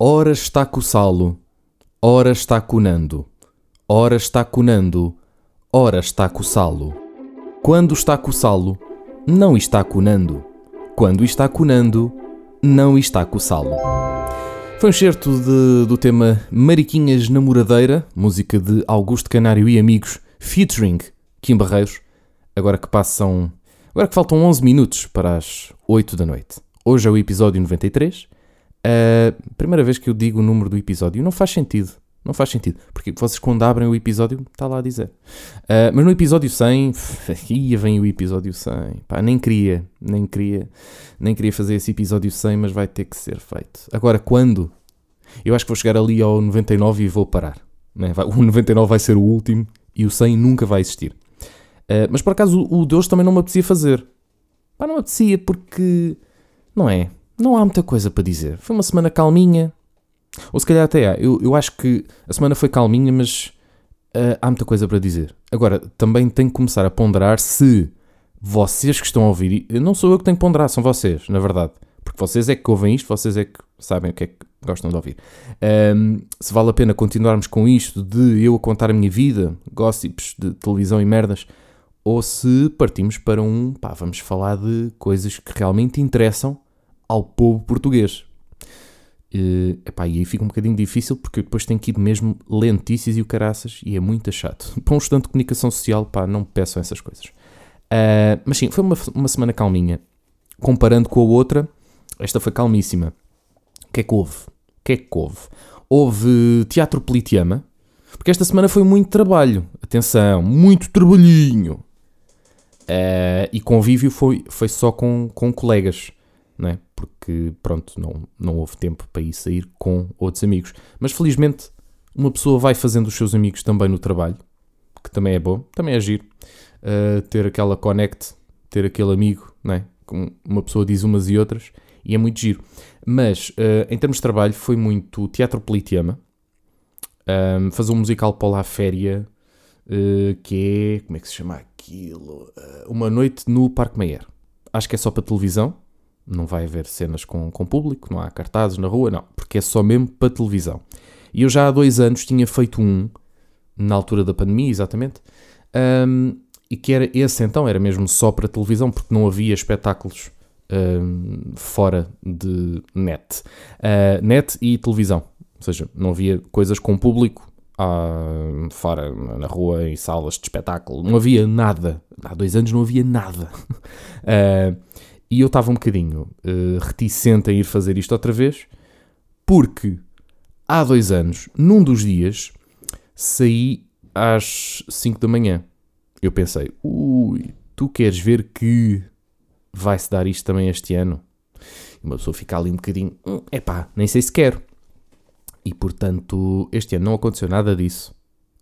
Ora está coçalo, ora está conando, ora está conando, ora está coçalo. Quando está coçalo, não está conando. Quando está conando, não está coçalo. Foi um certo do tema Mariquinhas Namoradeira, música de Augusto Canário e amigos, featuring Kim Barreiros. Agora que passam. Agora que faltam 11 minutos para as 8 da noite. Hoje é o episódio 93. Primeira vez que eu digo o número do episódio não faz sentido. Não faz sentido. Porque vocês, quando abrem o episódio, está lá a dizer. Uh, mas no episódio 100, ia vem o episódio 100. Pá, nem queria, nem queria, nem queria fazer esse episódio 100, mas vai ter que ser feito. Agora, quando? Eu acho que vou chegar ali ao 99 e vou parar. Né? O 99 vai ser o último e o 100 nunca vai existir. Uh, mas por acaso o de hoje também não me apetecia fazer. Pá, não me apetecia porque. Não é? Não há muita coisa para dizer. Foi uma semana calminha. Ou se calhar até há. Eu, eu acho que a semana foi calminha, mas uh, há muita coisa para dizer. Agora, também tenho que começar a ponderar se vocês que estão a ouvir. Não sou eu que tenho que ponderar, são vocês, na verdade. Porque vocês é que ouvem isto, vocês é que sabem o que é que gostam de ouvir. Um, se vale a pena continuarmos com isto de eu a contar a minha vida, gossips de televisão e merdas, ou se partimos para um, pá, vamos falar de coisas que realmente interessam ao povo português. Uh, epá, e aí fica um bocadinho difícil porque depois tenho que ir mesmo lentícias e o caraças e é muito chato. Para um estudante de comunicação social, pá, não peçam essas coisas. Uh, mas sim, foi uma, uma semana calminha. Comparando com a outra, esta foi calmíssima. O que é que houve? O que é que houve? Houve teatro Politeama, porque esta semana foi muito trabalho. Atenção, muito trabalhinho. Uh, e convívio foi, foi só com, com colegas não é? Porque, pronto, não, não houve tempo para ir sair com outros amigos. Mas felizmente, uma pessoa vai fazendo os seus amigos também no trabalho, que também é bom, também é giro. Uh, ter aquela connect, ter aquele amigo, é? Com uma pessoa diz umas e outras, e é muito giro. Mas, uh, em termos de trabalho, foi muito teatro politeama, um, fazer um musical para lá féria, uh, que é, como é que se chama aquilo? uma noite no Parque Meyer. Acho que é só para televisão, não vai haver cenas com, com público, não há cartazes na rua, não, porque é só mesmo para televisão. E eu já há dois anos tinha feito um, na altura da pandemia, exatamente, um, e que era esse então, era mesmo só para televisão, porque não havia espetáculos um, fora de net. Uh, net e televisão, ou seja, não havia coisas com público fora, na rua, em salas de espetáculo, não havia nada. Há dois anos não havia nada. Uh, E eu estava um bocadinho uh, reticente a ir fazer isto outra vez, porque há dois anos, num dos dias, saí às 5 da manhã. Eu pensei, ui, tu queres ver que vai-se dar isto também este ano? E uma pessoa fica ali um bocadinho, hum, epá, nem sei se quero. E portanto, este ano não aconteceu nada disso.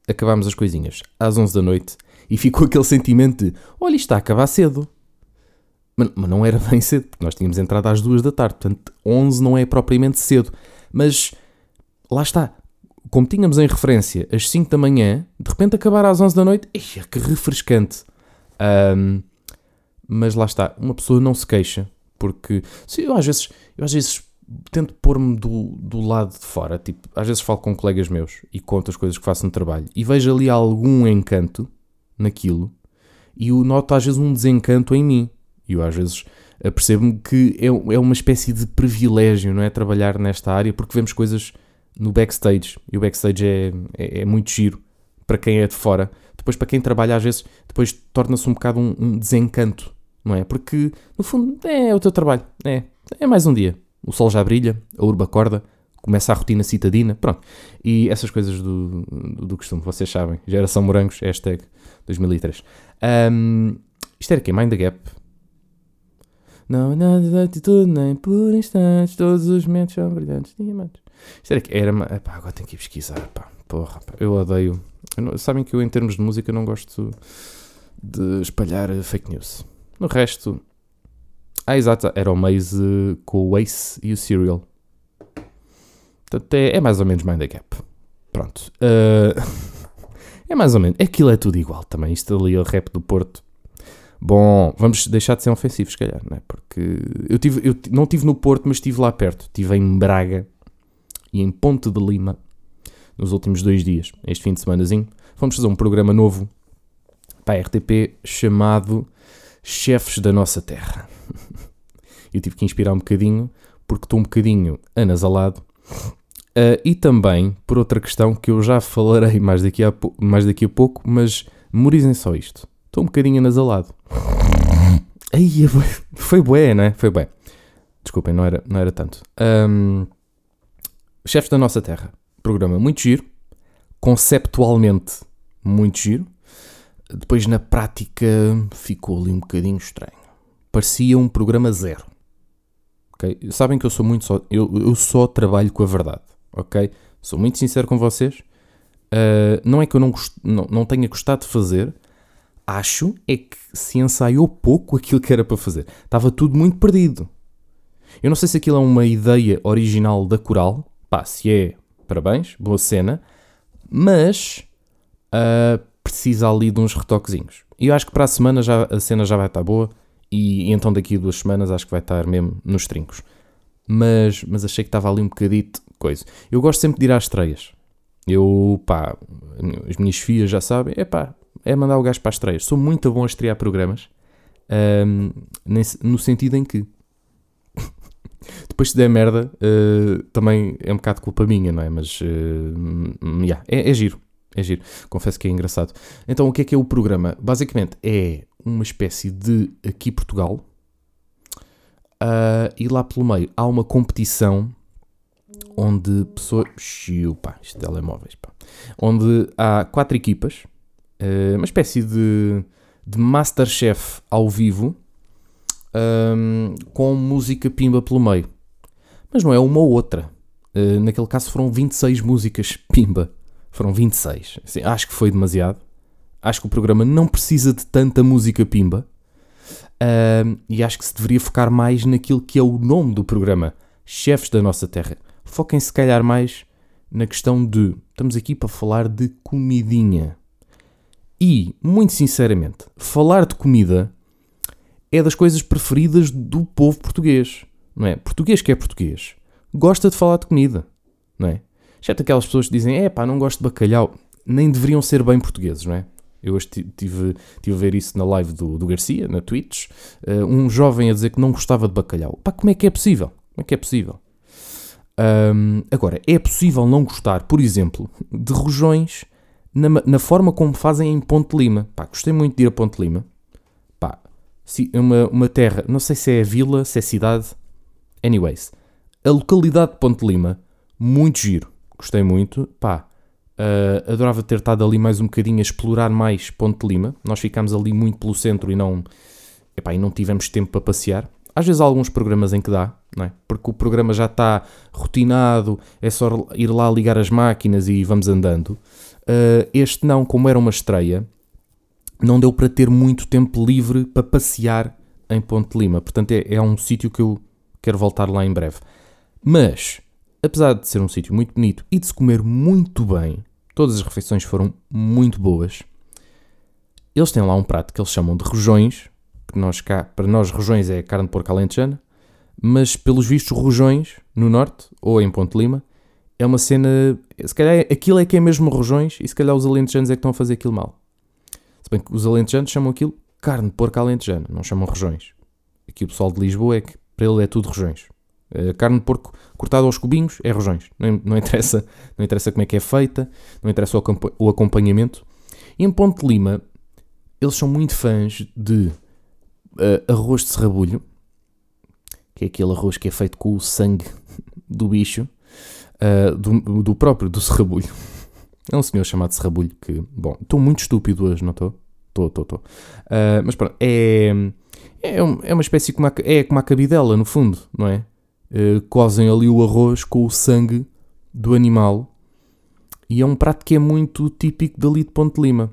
Acabámos as coisinhas às 11 da noite e ficou aquele sentimento de, olha, isto está a acabar cedo. Mas, mas, não era bem cedo, porque nós tínhamos entrado às duas da tarde, portanto 11 não é propriamente cedo. Mas lá está, como tínhamos em referência às 5 da manhã, de repente acabar às 11 da noite, eia, que refrescante. Um, mas lá está, uma pessoa não se queixa, porque se eu às vezes, eu às vezes tento pôr-me do, do lado de fora, tipo, às vezes falo com colegas meus e conto as coisas que faço no trabalho e vejo ali algum encanto naquilo e noto às vezes um desencanto em mim. E eu às vezes percebo-me que é, é uma espécie de privilégio, não é? Trabalhar nesta área, porque vemos coisas no backstage. E o backstage é, é, é muito giro para quem é de fora. Depois, para quem trabalha, às vezes, depois torna-se um bocado um, um, desencanto, não é? Porque, no fundo, é o teu trabalho. É, é mais um dia. O sol já brilha, a urba acorda, começa a rotina citadina, pronto. E essas coisas do, do, do costume, vocês sabem. Geração Morangos, hashtag 2003. Um, isto era quem? Mind the Gap. Não há nada de atitude, nem por instantes, todos os momentos são brilhantes diamantes. Isto era que era. Epá, agora tenho que ir pesquisar, pá. Porra, pá, eu odeio. Eu não, sabem que eu, em termos de música, não gosto de espalhar fake news. No resto. Ah, exato, era o Maze com o Ace e o Serial. Portanto, é, é mais ou menos Mind the Gap. Pronto. Uh, é mais ou menos. Aquilo é tudo igual também. Isto ali, o rap do Porto Bom, vamos deixar de ser ofensivos, se calhar, não é? Porque eu, tive, eu não estive no Porto, mas estive lá perto. Estive em Braga e em Ponte de Lima, nos últimos dois dias, este fim de semanazinho, fomos fazer um programa novo para a RTP chamado Chefes da Nossa Terra. Eu tive que inspirar um bocadinho, porque estou um bocadinho anasalado. Uh, e também por outra questão que eu já falarei mais daqui a, mais daqui a pouco, mas memorizem só isto. Estou um bocadinho anasalado. Ai, foi bué, né? Foi bué. Desculpem, não era, não era tanto. Um, Chefes da Nossa Terra. Programa muito giro. Conceptualmente muito giro. Depois, na prática, ficou ali um bocadinho estranho. Parecia um programa zero. Okay? Sabem que eu sou muito só. Eu, eu só trabalho com a verdade. Ok? Sou muito sincero com vocês. Uh, não é que eu não, gost, não, não tenha gostado de fazer. Acho é que se ensaiou pouco aquilo que era para fazer. Estava tudo muito perdido. Eu não sei se aquilo é uma ideia original da coral. Pá, se é, parabéns, boa cena. Mas uh, precisa ali de uns retoquezinhos. E eu acho que para a semana já, a cena já vai estar boa e, e então daqui a duas semanas acho que vai estar mesmo nos trincos. Mas, mas achei que estava ali um bocadito coisa. Eu gosto sempre de ir às estreias. Eu, pá, as minhas filhas já sabem, é pá, é mandar o gajo para as estreias. Sou muito bom a estrear programas, um, no sentido em que depois se der merda, uh, também é um bocado culpa minha, não é? Mas, uh, yeah, é, é giro. É giro. Confesso que é engraçado. Então, o que é que é o programa? Basicamente, é uma espécie de aqui Portugal. Uh, e lá pelo meio há uma competição onde pessoas. Xiu, pá, isto telemóveis, pá. Onde há quatro equipas, uma espécie de, de Masterchef ao vivo, um, com música pimba pelo meio. Mas não é uma ou outra. Uh, naquele caso foram 26 músicas pimba. Foram 26. Assim, acho que foi demasiado. Acho que o programa não precisa de tanta música pimba. Uh, e acho que se deveria focar mais naquilo que é o nome do programa: Chefes da Nossa Terra. Foquem se calhar mais na questão de estamos aqui para falar de comidinha. E, muito sinceramente, falar de comida é das coisas preferidas do povo português. Não é? Português que é português gosta de falar de comida. Não é? Exceto aquelas pessoas que dizem, é pá, não gosto de bacalhau, nem deveriam ser bem portugueses, não é? Eu hoje tive, tive a ver isso na live do, do Garcia, na Twitch, uh, um jovem a dizer que não gostava de bacalhau. Pá, como é que é possível? Como é que é possível? Um, agora, é possível não gostar, por exemplo, de rojões na, na, forma como fazem em Ponte Lima. Pá, gostei muito de ir a Ponte Lima. Pá, uma, uma terra, não sei se é vila, se é cidade. Anyways, a localidade de Ponte Lima, muito giro gostei muito. Pá, uh, adorava ter estado ali mais um bocadinho a explorar mais Ponte Lima. Nós ficámos ali muito pelo centro e não, epá, e não tivemos tempo para passear. Às vezes há alguns programas em que dá, não é? porque o programa já está rotinado, é só ir lá ligar as máquinas e vamos andando. Uh, este não, como era uma estreia, não deu para ter muito tempo livre para passear em Ponte Lima. Portanto, é, é um sítio que eu quero voltar lá em breve. Mas apesar de ser um sítio muito bonito e de se comer muito bem, todas as refeições foram muito boas. Eles têm lá um prato que eles chamam de rojões, que nós cá, para nós rojões é carne de porco alentejana, mas pelos vistos rojões no norte ou em Ponte Lima é uma cena, se calhar aquilo é que é mesmo rojões e se calhar os alentejanos é que estão a fazer aquilo mal. Se bem que os alentejanos chamam aquilo carne de porco alentejana, não chamam rojões. Aqui o pessoal de Lisboa é que para ele é tudo rojões. A carne de porco cortada aos cubinhos é rojões. Não, não, interessa, não interessa como é que é feita, não interessa o, acompanhamento. E em Ponte de Lima, eles são muito fãs de uh, arroz de serrabulho, que é aquele arroz que é feito com o sangue do bicho, uh, do, do, próprio, do serrabulho. É um senhor chamado serrabulho que, bom, estou muito estúpido hoje, não estou? Estou, estou, estou. Uh, mas pronto, é, é, é uma espécie como a, é como a cabidela, no fundo, não é? uh, cozem ali o arroz com o sangue do animal. E é um prato que é muito típico dali de Ponte Lima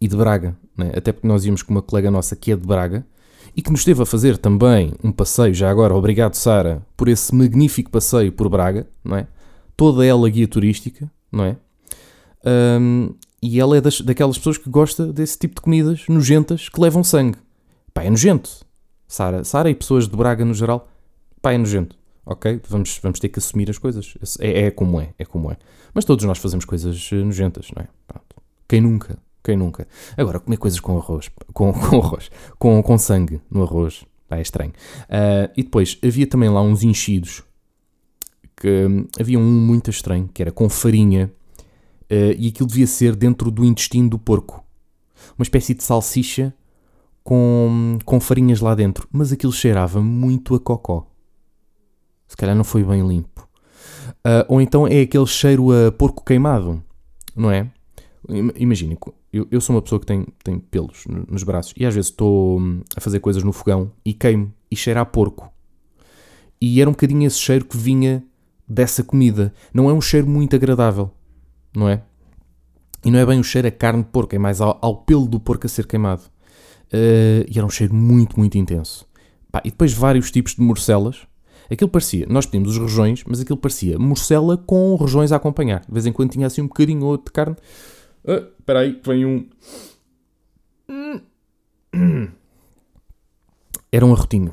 e de Braga. Né? Até porque nós íamos com uma colega nossa que é de Braga e que nos esteve a fazer também um passeio, já agora, obrigado Sara, por esse magnífico passeio por Braga, não é? Toda ela guia turística, não é? Um, e ela é das, daquelas pessoas que gosta desse tipo de comidas nojentas que levam sangue. Pá, é nojento. Sara, Sara e pessoas de Braga no geral Pá, é nojento. ok? Vamos, vamos ter que assumir as coisas. É, é como é, é como é. Mas todos nós fazemos coisas eh, nojentas, não é? Pronto. Quem nunca? Quem nunca? Agora, comer coisas com arroz, com, com arroz, com, com sangue no arroz, pá, é estranho. Uh, e depois, havia também lá uns enchidos, que hum, havia um muito estranho, que era com farinha, uh, e aquilo devia ser dentro do intestino do porco. Uma espécie de salsicha com, com farinhas lá dentro, mas aquilo cheirava muito a cocó. Se calhar não foi bem limpo. Uh, ou então é aquele cheiro a porco queimado, não é? Imaginem, eu, eu, sou uma pessoa que tem, tem pelos nos braços e às vezes estou hum, a fazer coisas no fogão e queimo e cheira a porco. E era um bocadinho esse cheiro que vinha dessa comida. Não é um cheiro muito agradável, não é? E não é bem o cheiro a carne de porco, é mais ao, ao pelo do porco a ser queimado. Uh, e era um cheiro muito, muito intenso. Pá, e depois vários tipos de morcelas. Aquilo parecia, nós pedimos os rojões, mas aquilo parecia morcela com rojões a acompanhar. De vez em quando tinha assim um bocadinho ou outro de carne. Ah, espera aí, vem um. Era um arrotinho.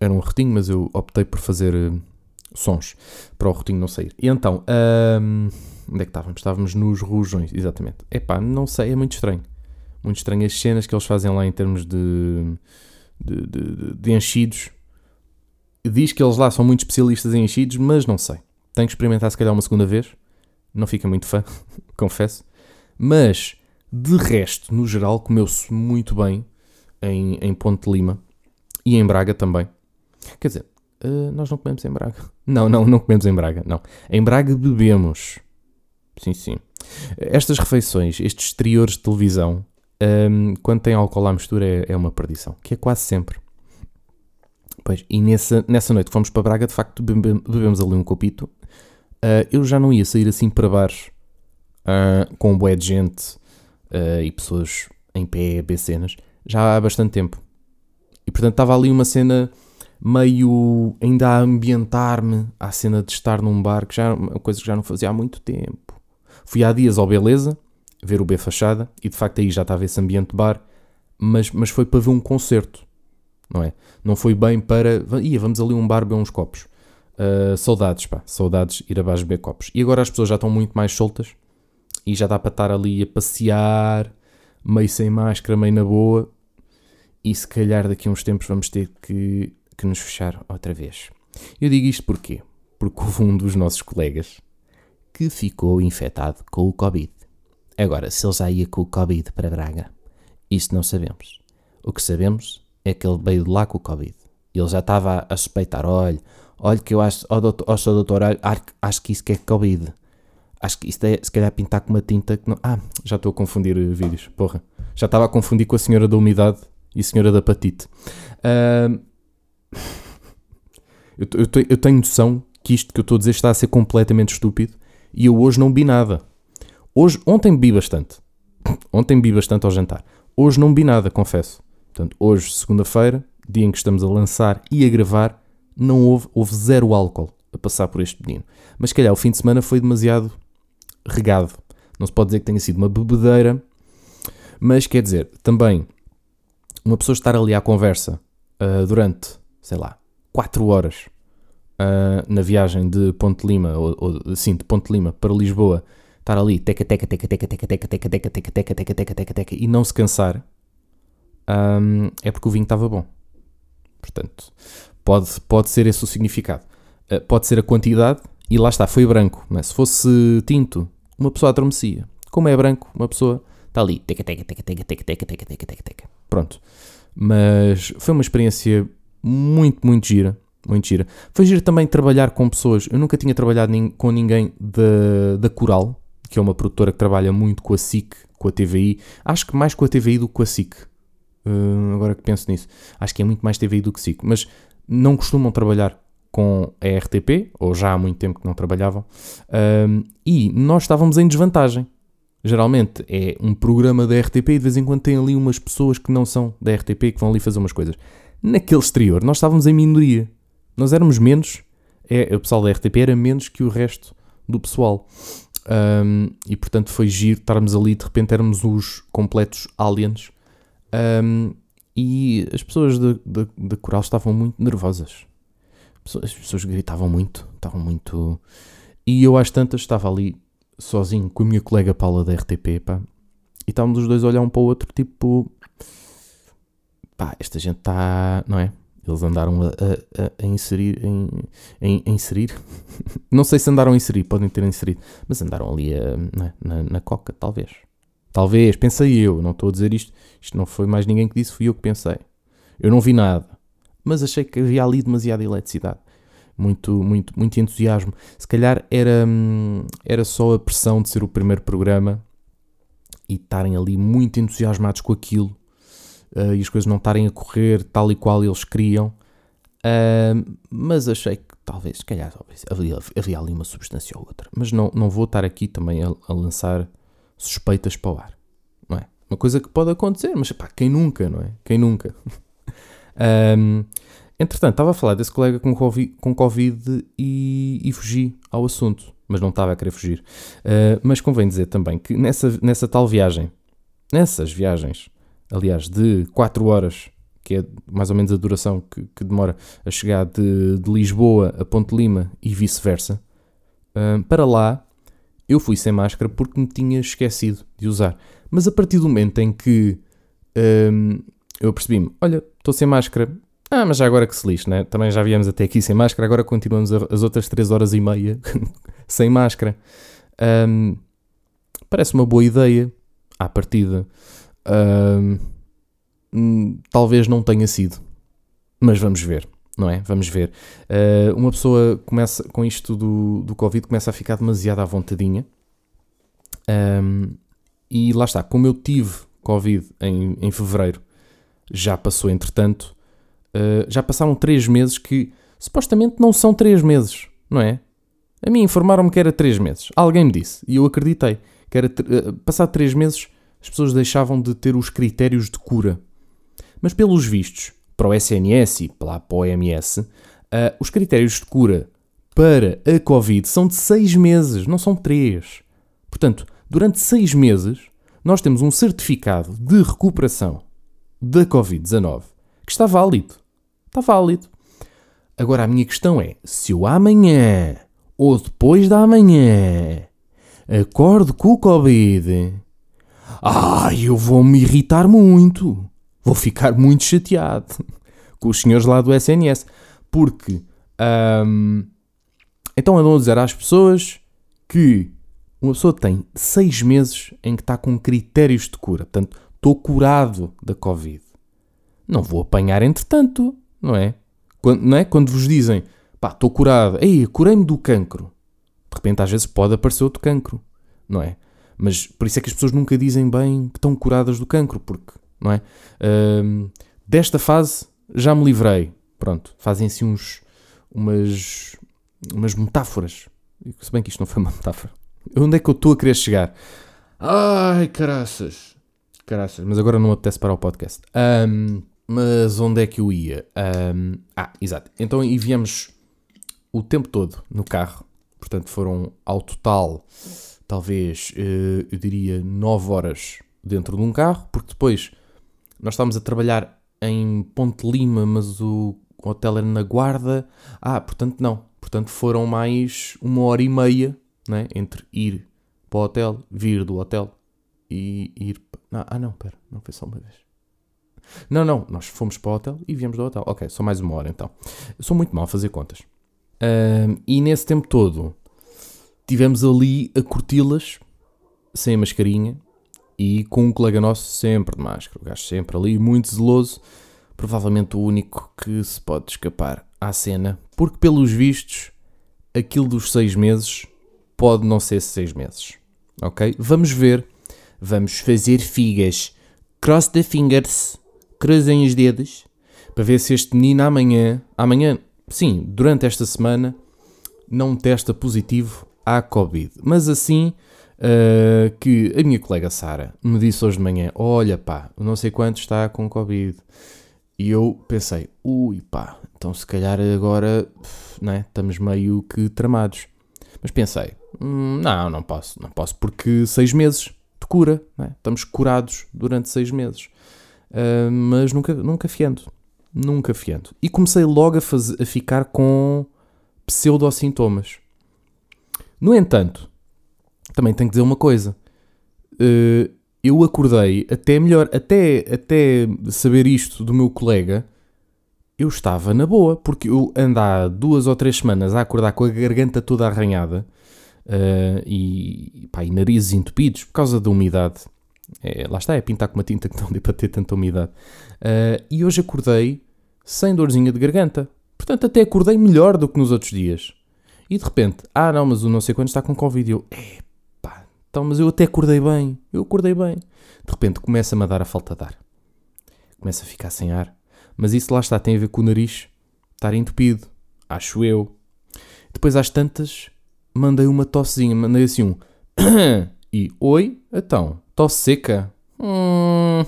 Era um arrotinho, mas eu optei por fazer uh, sons para o arrotinho não sair. E então, um, onde é que estávamos? Estávamos nos rojões, exatamente. Epá, não sei, é muito estranho. Muito estranho as cenas que eles fazem lá em termos de, de, de, de enchidos. Diz que eles lá são muito especialistas em enchidos, mas não sei. Tenho que experimentar se calhar uma segunda vez. Não fica muito fã, confesso. Mas, de resto, no geral, comeu-se muito bem em, em Ponte Lima e em Braga também. Quer dizer, uh, nós não comemos em Braga. Não, não, não comemos em Braga, não. Em Braga bebemos. Sim, sim. Estas refeições, estes exteriores de televisão, um, ehm, quando tem álcool à mistura, é, é, uma perdição, que é quase sempre. Pois, e nessa, nessa noite que fomos para Braga, de facto, bebemos ali um copito. Uh, eu já não ia sair assim para baixo uh, com um bué de gente uh, e pessoas em pé a cenas, já há bastante tempo. E portanto estava ali uma cena meio ainda a ambientar-me à cena de estar num bar, que já uma coisa que já não fazia há muito tempo. Fui há dias ao Beleza, ver o B Fachada, e de facto aí já estava esse ambiente de bar, mas, mas foi para ver um concerto, não é? Não foi bem para. Ia, vamos ali um bar beber uns copos. Uh, saudades, pá, saudades ir abaixo beber copos. E agora as pessoas já estão muito mais soltas e já dá para estar ali a passear, meio sem máscara, meio na boa. E se calhar daqui a uns tempos vamos ter que, que nos fechar outra vez. Eu digo isto porquê? Porque houve um dos nossos colegas que ficou infectado com o Covid. Agora, se ele já ia com o Covid para Braga, isso não sabemos. O que sabemos é que ele veio de lá com o Covid. Ele já estava a suspeitar: olha, olha que eu acho, ó, doutor, ó, doutor, acho que isso que é Covid. Acho que isto é se calhar pintar com uma tinta que não. Ah, já estou a confundir uh, vídeos. Porra. Já estava a confundir com a senhora da umidade e a senhora da patite. Uh, eu, eu, eu, tenho noção que isto que eu estou a dizer está a ser completamente estúpido e eu hoje não vi nada. Hoje, ontem bebi bastante. Ontem bebi bastante ao jantar. Hoje não bebi nada, confesso. Portanto, hoje, segunda-feira, dia em que estamos a lançar e a gravar, não houve, houve zero álcool a passar por este menino. Mas se calhar o fim de semana foi demasiado regado. Não se pode dizer que tenha sido uma bebedeira, mas quer dizer, também uma pessoa estar ali à conversa uh, durante, sei lá, 4 horas uh, na viagem de Ponte Lima, ou, ou sim, de Ponte Lima para Lisboa, estar ali teca teca teca teca teca teca teca teca teca teca teca teca teca teca e não se cansar, um, é porque o vinho estava bom. Portanto, pode, pode ser esse o significado. Uh, pode ser a quantidade, e lá está, foi branco. Mas se fosse tinto, uma pessoa adormecia. Como é branco, uma pessoa está ali, teca, teca, teca, teca, teca, teca, teca, teca, teca, teca. Pronto. Mas foi uma experiência muito, muito gira. Muito gira. Foi giro também trabalhar com pessoas. Eu nunca tinha trabalhado com ninguém da, da Coral, que é uma produtora que trabalha muito com a SIC, com a TVI. Acho que mais com a TVI do que com a SIC. Uh, agora que penso nisso. Acho que é muito mais TVI do que SIC. Mas não costumam trabalhar com a RTP, ou já há muito tempo que não trabalhavam, um, e nós estávamos em desvantagem. Geralmente é um programa da RTP e de vez em quando tem ali umas pessoas que não são da RTP que vão ali fazer umas coisas. Naquele exterior, nós estávamos em minoria. Nós éramos menos, é, o pessoal da RTP era menos que o resto do pessoal. Um, e portanto foi giro estarmos ali, de repente éramos os completos aliens. Um, e as pessoas da Coral estavam muito nervosas as pessoas gritavam muito, estavam muito. E eu às tantas estava ali sozinho com a minha colega Paula da RTP, pá, e estávamos os dois a olhar um para o outro, tipo, pá, esta gente está, não é? Eles andaram a, a, a inserir, em, em, a inserir, não sei se andaram a inserir, podem ter inserido, mas andaram ali a, é? na, na coca, talvez. Talvez, pensei eu, não estou a dizer isto, isto não foi mais ninguém que disse, fui eu que pensei. Eu não vi nada, mas achei que havia ali demasiada eletricidade. Muito, muito, muito entusiasmo. Se calhar era, hum, era só a pressão de ser o primeiro programa e estarem ali muito entusiasmados com aquilo uh, e as coisas não estarem a correr tal e qual eles queriam. Uh, mas achei que talvez, se calhar, havia, havia ali uma substância ou outra. Mas não, não vou estar aqui também a, a lançar suspeitas para o ar. Não é? Uma coisa que pode acontecer, mas pá, quem nunca, não é? Quem nunca? um, entretanto, estava a falar desse colega com Covid, com COVID e, e fugi ao assunto, mas não estava a querer fugir. Uh, mas convém dizer também que nessa, nessa tal viagem, nessas viagens, aliás, de 4 horas, que é mais ou menos a duração que, que demora a chegar de, de, Lisboa a Ponte Lima e vice-versa, uh, para lá eu fui sem máscara porque me tinha esquecido de usar. Mas a partir do momento em que um, eu percebi-me, olha, estou sem máscara, ah, mas já agora que se lixe, né? Também já viemos até aqui sem máscara, agora continuamos as outras 3 horas e meia sem máscara. Um, parece uma boa ideia à partida. Um, talvez não tenha sido, mas vamos ver não é? Vamos ver. Uh, uma pessoa começa, com isto do, do Covid, começa a ficar demasiado à vontadinha. Um, e lá está, como eu tive Covid em, em fevereiro, já passou entretanto, uh, já passaram três meses que supostamente não são três meses, não é? A mim informaram-me que era três meses. Alguém me disse, e eu acreditei, que era uh, passado três meses as pessoas deixavam de ter os critérios de cura. Mas pelos vistos, para o SNS e para a OMS, uh, os critérios de cura para a Covid são de 6 meses, não são 3. Portanto, durante 6 meses, nós temos um certificado de recuperação da Covid-19 que está válido. Está válido. Agora, a minha questão é: se eu amanhã ou depois da amanhã acordo com o Covid, ai, eu vou me irritar muito vou ficar muito chateado com os senhores lá do SNS, porque um, então andam a dizer às pessoas que uma pessoa tem seis meses em que está com critérios de cura, portanto, estou curado da Covid. Não vou apanhar entretanto, não é? Quando, não é? Quando vos dizem, pá, estou curado, ei, curei-me do cancro. De repente, às vezes, pode aparecer outro cancro, não é? Mas por isso é que as pessoas nunca dizem bem que estão curadas do cancro, porque não é? Uh, desta fase já me livrei. Pronto, fazem-se uns, umas, umas metáforas. Se bem que isto não foi uma metáfora. Onde é que eu estou a querer chegar? Ai, caraças. Caraças, mas agora não apetece para o podcast. Um, mas onde é que eu ia? Um, ah, exato. Então e viemos o tempo todo no carro. Portanto, foram ao total, talvez, eh, eu diria, 9 horas dentro de um carro, porque depois nós estávamos a trabalhar em Ponte Lima, mas o hotel era na Guarda. Ah, portanto não. Portanto foram mais uma hora e meia né, entre ir para o hotel, vir do hotel e ir. Ah, não, pera, não foi só uma vez. Não, não, nós fomos para o hotel e viemos do hotel. Ok, só mais uma hora então. Eu sou muito mal a fazer contas. Um, e nesse tempo todo tivemos ali a curti-las sem mascarinha e com um colega nosso sempre de máscara, o gajo sempre ali, muito zeloso, provavelmente o único que se pode escapar à cena, porque pelos vistos, aquilo dos seis meses pode não ser seis meses, ok? Vamos ver, vamos fazer figas, cross the fingers, cruzem os dedos, para ver se este menino amanhã, amanhã, sim, durante esta semana, não testa positivo à Covid, mas assim uh, que a minha colega Sara me disse hoje de manhã: Olha pá, não sei quanto está com Covid. E eu pensei: Ui pá, então se calhar agora né, estamos meio que tramados. Mas pensei: hum, Não, não posso, não posso, porque seis meses de cura, né? estamos curados durante seis meses. Uh, mas nunca, nunca fiando. Nunca fiando. E comecei logo a, fazer, a ficar com pseudo-sintomas. No entanto, também tenho que dizer uma coisa. Uh, eu acordei, até melhor, até, até saber isto do meu colega, eu estava na boa, porque eu ando há duas ou três semanas a acordar com a garganta toda arranhada uh, e, pá, e narizes entupidos por causa da umidade. É, lá está, é pintar com uma tinta que não dê para ter tanta umidade. Uh, e hoje acordei sem dorzinha de garganta. Portanto, até acordei melhor do que nos outros dias. E de repente, ah não, mas o não sei quando está com Covid. Eu, pá, então, mas eu até acordei bem. Eu acordei bem. De repente começa-me a dar a falta de ar. Começa a ficar sem ar. Mas isso lá está, tem a ver com o nariz estar entupido. Acho eu. Depois às tantas, mandei uma tossezinha. Mandei assim um... e, oi, então, tosse seca. Hum.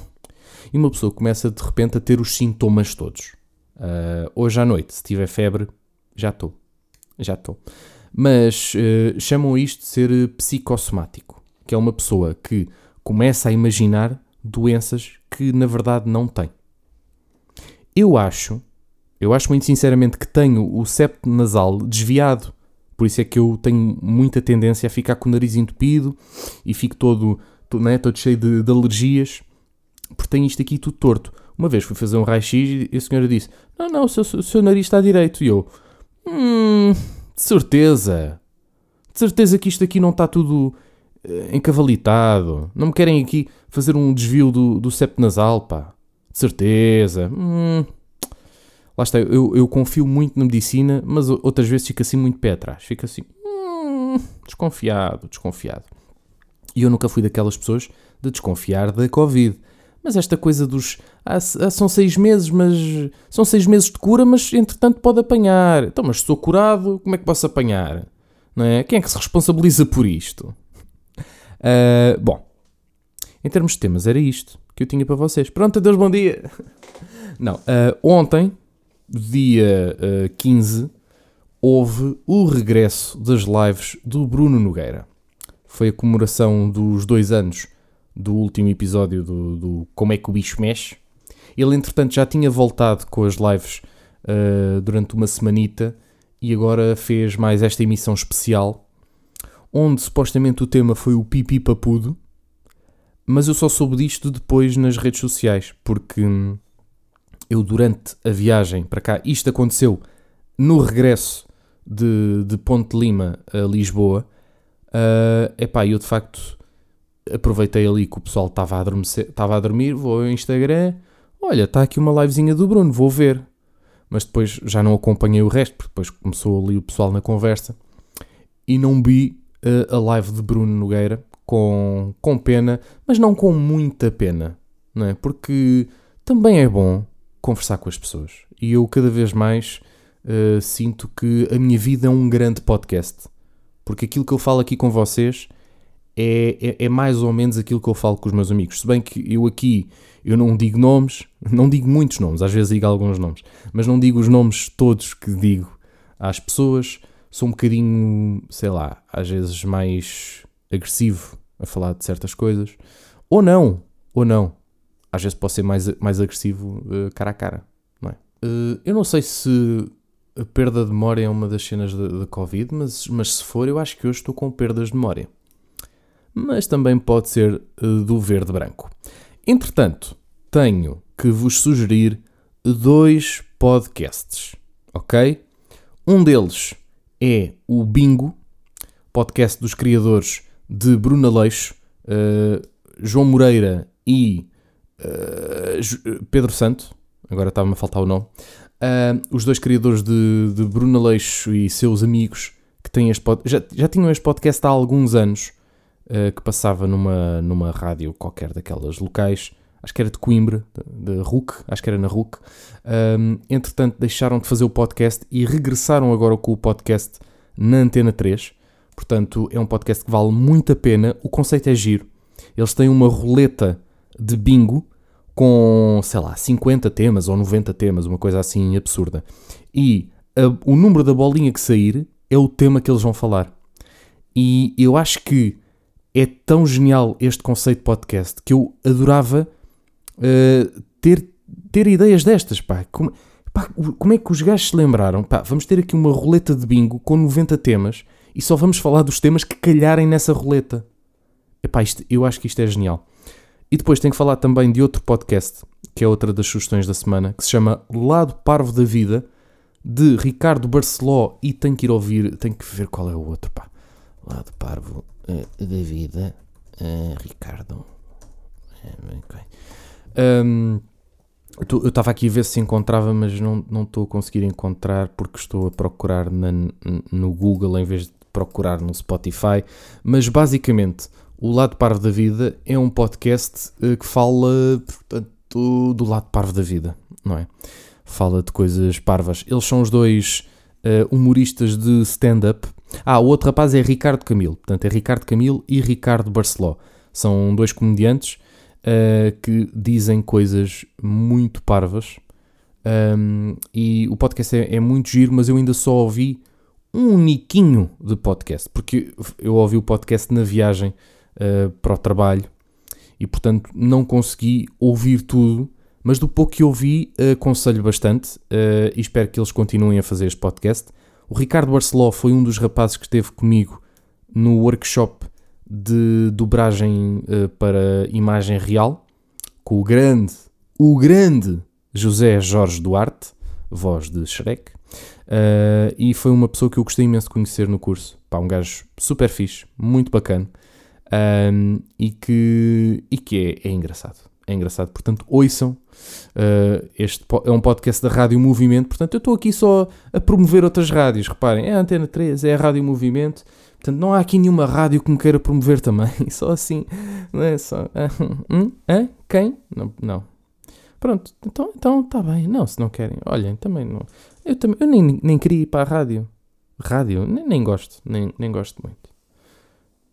E uma pessoa começa de repente a ter os sintomas todos. Uh, hoje à noite, se tiver febre, já estou. Já estou. Mas uh, chamam isto de ser psicossomático, que é uma pessoa que começa a imaginar doenças que na verdade não tem. Eu acho, eu acho muito sinceramente que tenho o septo nasal desviado. Por isso é que eu tenho muita tendência a ficar com o nariz entupido e fico todo, todo, né, todo cheio de, de alergias, porque tenho isto aqui tudo torto. Uma vez fui fazer um raio-x e a senhora disse: Não, não, o seu, o seu nariz está direito. E eu: Hum, de certeza. De certeza que isto aqui não está tudo uh, encavalitado. Não me querem aqui fazer um desvio do, do septo nasal, pá. De certeza. Hum. Lá está, eu, eu confio muito na medicina, mas outras vezes fico assim muito pé atrás. Fico assim, hum, desconfiado, desconfiado. E eu nunca fui daquelas pessoas de desconfiar da Covid. Mas esta coisa dos. Ah, ah, são seis meses, mas. São seis meses de cura, mas entretanto pode apanhar. Então, mas estou curado, como é que posso apanhar? Não é? Quem é que se responsabiliza por isto? Uh, bom, em termos de temas, era isto que eu tinha para vocês. Pronto, adeus, bom dia! Não, uh, ontem, dia uh, 15, houve o regresso das lives do Bruno Nogueira. Foi a comemoração dos dois anos do último episódio do, do Como é que o bicho mexe. Ele, entretanto, já tinha voltado com as lives uh, durante uma semanita e agora fez mais esta emissão especial, onde supostamente o tema foi o pipi papudo, mas eu só soube disto depois nas redes sociais, porque eu, durante a viagem para cá, isto aconteceu no regresso de, de Ponte Lima a Lisboa. Uh, epá, eu de facto aproveitei ali que o pessoal estava a, adormecer, estava a dormir, vou ao Instagram, olha, está aqui uma livezinha do Bruno, vou ver. Mas depois já não acompanhei o resto, porque depois começou ali o pessoal na conversa e não vi uh, a live de Bruno Nogueira com, com pena, mas não com muita pena, não é? Porque também é bom conversar com as pessoas e eu cada vez mais uh, sinto que a minha vida é um grande podcast, porque aquilo que eu falo aqui com vocês é, é, é, mais ou menos aquilo que eu falo com os meus amigos. Se bem que eu aqui eu não digo nomes, não digo muitos nomes, às vezes digo alguns nomes, mas não digo os nomes todos que digo às pessoas. Sou um bocadinho, sei lá, às vezes mais agressivo a falar de certas coisas. Ou não, ou não. Às vezes posso ser mais, mais agressivo uh, cara a cara, não é? Uh, eu não sei se a perda de memória é uma das cenas da Covid, mas, mas se for, eu acho que hoje estou com perdas de memória mas também pode ser uh, do verde branco. Entretanto, tenho que vos sugerir dois podcasts, ok? Um deles é o Bingo, podcast dos criadores de Bruna Leixo, uh, João Moreira e uh, Pedro Santo. Agora estava-me a faltar o nome. Uh, os dois criadores de, de Bruna Leixo e seus amigos que têm este pod... já, já tinham este podcast há alguns anos uh, que passava numa, numa rádio qualquer daquelas locais, acho que era de Coimbra, de, RUC, acho que era na RUC. Um, entretanto, deixaram de fazer o podcast e regressaram agora com o podcast na Antena 3. Portanto, é um podcast que vale muito a pena. O conceito é giro. Eles têm uma roleta de bingo com, sei lá, 50 temas ou 90 temas, uma coisa assim absurda. E a, o número da bolinha que sair é o tema que eles vão falar. E eu acho que é tão genial este conceito de podcast que eu adorava uh, ter ter ideias destas, pá. Como, pá, como é que os gajos se lembraram? Pá, vamos ter aqui uma roleta de bingo com 90 temas e só vamos falar dos temas que calharem nessa roleta. Epá, isto, eu acho que isto é genial. E depois tenho que falar também de outro podcast, que é outra das sugestões da semana, que se chama Lado Parvo da Vida, de Ricardo Barceló, e tenho que ir ouvir, tenho que ver qual é o outro, pá. Lado Parvo uh, da Vida, uh, Ricardo. Okay. Um, eu estava aqui a ver se encontrava, mas não, não estou a conseguir encontrar porque estou a procurar na, no Google em vez de procurar no Spotify. Mas basicamente, o Lado Parvo da Vida é um podcast uh, que fala portanto, do lado parvo da vida, não é? Fala de coisas parvas. Eles são os dois uh, humoristas de stand-up. Ah, o outro rapaz é Ricardo Camilo. Portanto, é Ricardo Camilo e Ricardo Barceló. São dois comediantes uh, que dizem coisas muito parvas. Um, e o podcast é, é, muito giro, mas eu ainda só ouvi um niquinho de podcast, porque eu ouvi o podcast na viagem uh, para o trabalho e, portanto, não consegui ouvir tudo. Mas do pouco que ouvi, uh, aconselho bastante uh, e espero que eles continuem a fazer este podcast. O Ricardo Barceló foi um dos rapazes que esteve comigo no workshop de dobragem para imagem real, com o grande, o grande José Jorge Duarte, voz de Shrek, uh, e foi uma pessoa que eu gostei imenso de conhecer no curso. Pá, um gajo super fixe, muito bacana, um, e que, e que é, é engraçado. É engraçado, portanto, ouçam. Uh, este é um podcast da Rádio Movimento, portanto, eu estou aqui só a promover outras rádios. Reparem, é a Antena 3, é a Rádio Movimento. Portanto, não há aqui nenhuma rádio que me queira promover também. Só assim, não é só. Hum? Hã? Quem? Não, não. Pronto, então então está bem. Não, se não querem. Olhem, também não. Eu, também, eu nem, nem queria ir para a rádio. Rádio? Nem, nem gosto. Nem, nem gosto muito.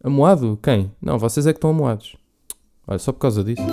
Amoado? Quem? Não, vocês é que estão amoados. Olha, só por causa disso.